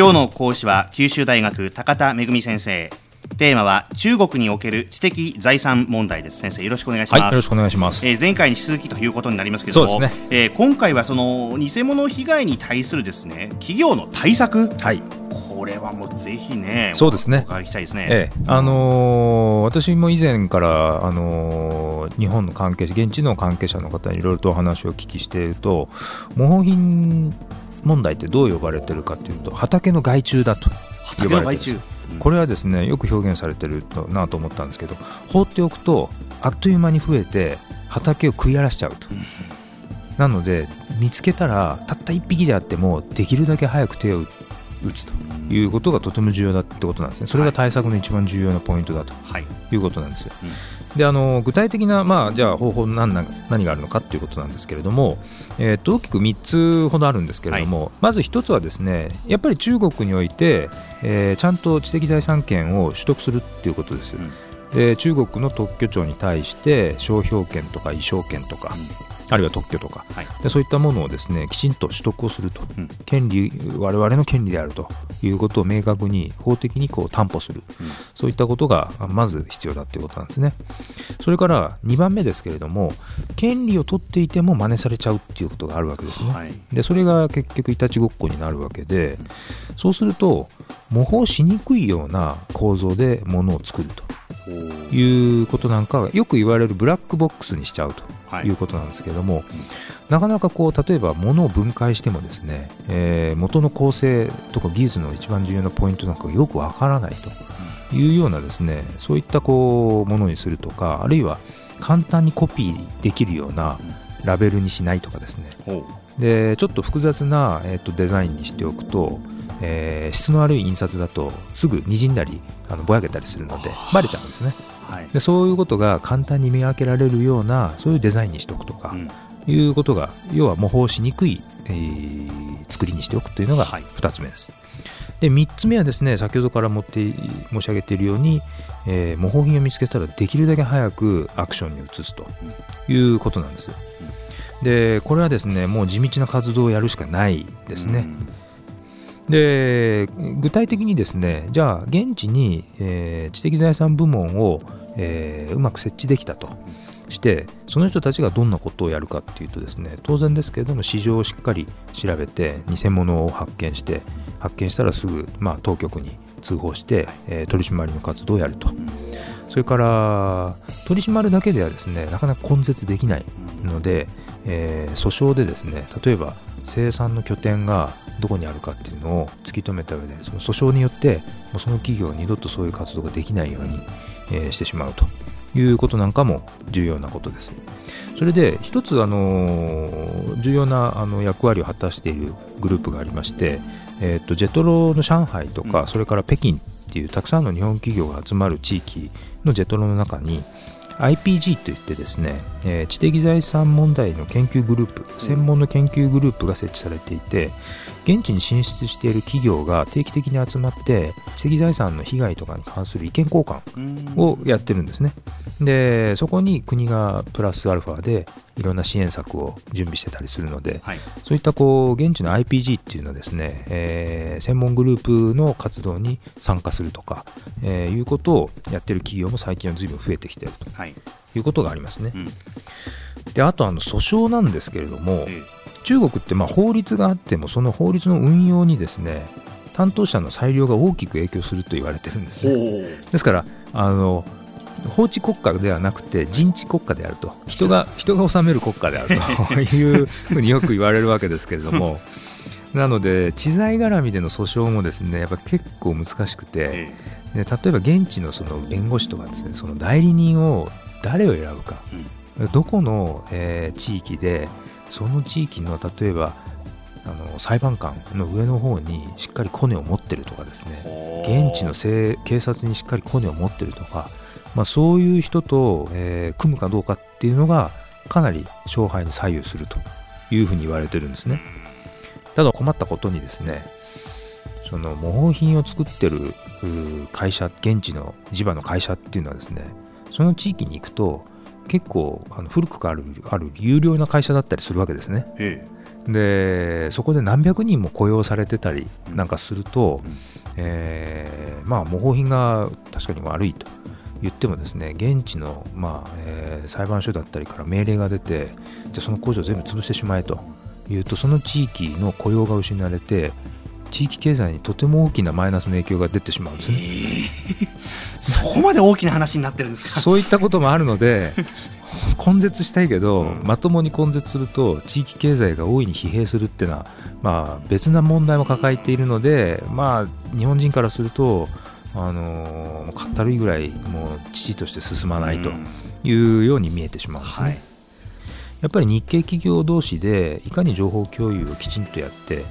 今日の講師は九州大学高田恵先生。テーマは中国における知的財産問題です。先生よろしくお願いします、はい、よろしくお願いします、えー、前回に続きということになりますけれども、ね。えー、今回はその偽物被害に対するですね企業の対策、はい、これはもうぜひねそうですね。お伺いしたいですね、ええ。あのー、私も以前からあのー、日本の関係者現地の関係者の方にいろいろとお話をお聞きしていると模倣品問題ってどう呼ばれてるかというと畑の害虫だと呼ばれてる害虫。これはですねよく表現されてるなと思ったんですけど放っておくとあっという間に増えて畑を食い荒らしちゃうと、うん、なので見つけたらたった1匹であってもできるだけ早く手を打つと。いうことがとても重要だってことなんですね。それが対策の一番重要なポイントだと。い。うことなんですよ、はいうんであの具体的な、まあ、じゃあ方法何何があるのかということなんですけれども、えー、と大きく3つほどあるんですけれども、はい、まず1つはですねやっぱり中国において、えー、ちゃんと知的財産権を取得するっていうことです。うん。で中国の特許庁に対して商標権とか衣装権とか、あるいは特許とか、はい、でそういったものをですねきちんと取得をすると、うん、権利我々の権利であるということを明確に法的にこう担保する、うん、そういったことがまず必要だということなんですね。それから2番目ですけれども権利を取っていても真似されちゃうっていうことがあるわけですね、はい、でそれが結局いたちごっこになるわけでそうすると模倣しにくいような構造でものを作るということなんかよく言われるブラックボックスにしちゃうとい。うことなんですけれども、はい、なかなかこう例えば物を分解してもですね、えー、元の構成とか技術の一番重要なポイントなんかがよくわからないというようなですねそういったこうものにするとかあるいは簡単にコピーできるようなラベルにしないとかですね、でちょっと複雑な、えー、とデザインにしておくと、えー、質の悪い印刷だとすぐにじんだりあのぼやけたりするのでバレちゃうんですね。はい、でそういうことが簡単に見分けられるようなそういうデザインにしておくとか、うん、いうことが要は模倣しにくい、えー、作りにしておくというのが2つ目です。はい、で3つ目はですね先ほどから持って申し上げているように、えー、模倣品を見つけたらできるだけ早くアクションに移すということなんですよ。でこれはですねもう地道な活動をやるしかないですね。で具体的にですねじゃあ現地に、えー、知的財産部門をえー、うまく設置できたとしてその人たちがどんなことをやるかっていうとですね当然ですけれども市場をしっかり調べて偽物を発見して発見したらすぐ、まあ、当局に通報して、えー、取り締まりの活動をやると。それから取り締まるだけではですねなかなか根絶できないので、えー、訴訟でですね例えば生産の拠点がどこにあるかっていうのを突き止めた上でその訴訟によってもうその企業は二度とそういう活動ができないようにえしてしまうということなんかも重要なことです。それで一つあの重要なあの役割を果たしているグループがありまして、えー、とジェトロの上海とか、それから北京っていうたくさんの日本企業が集まる地域のジェトロの中に IPG といってですね、えー、知的財産問題の研究グループ専門の研究グループが設置されていて現地に進出している企業が定期的に集まって知的財産の被害とかに関する意見交換をやってるんですね。でそこに国がプラスアルファでいろんな支援策を準備してたりするので、はい、そういったこう現地の IPG っていうのはですね、えー、専門グループの活動に参加するとか、えー、いうことをやってる企業も最近は随分増えてきていると、はい、いうことがありますね。うん、であとあの訴訟なんですけれども、中国ってまあ法律があってもその法律の運用にですね担当者の裁量が大きく影響すると言われてるんですね。ですからあの法治国家ではなくて人治国家であると。人が人が治める国家であると いうふうによく言われるわけですけれども。なので知財絡みでの訴訟もですねやっぱ結構難しくてで例えば現地のその弁護士とかですねその代理人を誰を選ぶか、どこの、えー、地域でその地域の例えばあの裁判官の上の方にしっかりコネを持ってるとかですね。現地の警察にしっかりコネを持ってるとかまあ、そういう人と、えー、組むかどうかっていうのがかなり勝敗に左右するというふうに言われてるんですね。ただ困ったことにですねその模倣品を作ってる会社現地の地場の会社っていうのはですねその地域に行くと結構あの古くからあるある有料な会社だったりするわけですね。でそこで何百人も雇用されてたりなんかすると、えー、まあ模倣品が確かに悪いと言ってもですね現地の、まあえー、裁判所だったりから命令が出てじゃその工場を全部潰してしまえというとその地域の雇用が失われて地域経済にとても大きなマイナスの影響が出てしまうんですね、えー、そこまで大きな話になってるんですか？そういったこともあるので 根絶したいけど、うん、まともに根絶すると地域経済が大いに疲弊するっていうのは、まあ、別な問題も抱えているので、まあ、日本人からすると、あのー、かったるいぐらいもう父として進まないというように見えてしまうんですね。はい、やっぱり日系企業同士でいかに情報共有をきちんとやって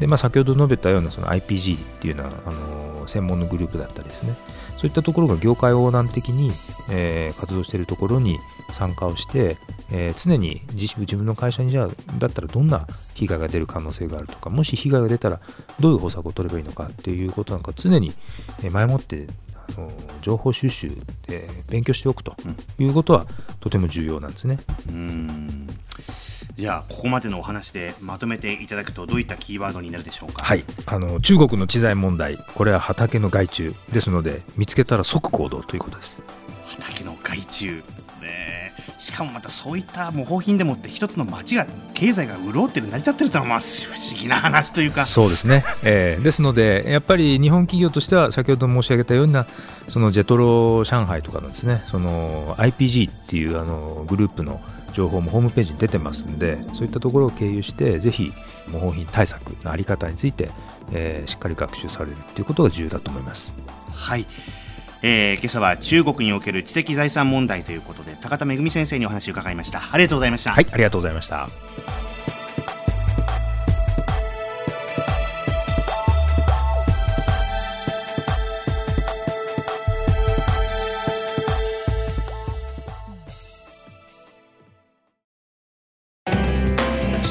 で、まあ、先ほど述べたようなその IPG っていうような、あのー、専門のグループだったりですね。そういったところが業界横断的に、えー、活動しているところに参加をして、えー、常に自自分の会社にじゃあだったらどんな被害が出る可能性があるとかもし被害が出たらどういう方策を取ればいいのかっていうことなんか常に前もってあの情報収集で勉強しておくということはとても重要なんですね。うんじゃあここまでのお話でまとめていただくとどういったキーワードになるでしょうか？はい、あの中国の知財問題。これは畑の害虫ですので見つけたら即行動ということです。畑の害虫。しかもまたそういった模倣品でもって一つの町が経済が潤ってる成り立ってるというのはまあ不思議な話というか。そうですね、えー、ですのでやっぱり日本企業としては先ほど申し上げたようなそのジェトロ上海とかのですねその IPG っていうあのグループの情報もホームページに出てますんでそういったところを経由してぜひ模倣品対策の在り方について、えー、しっかり学習されるということが重要だと思います。はい。えー、今朝は中国における知的財産問題ということで高田恵先生にお話を伺いました。ありがとうございました。はいありがとうございました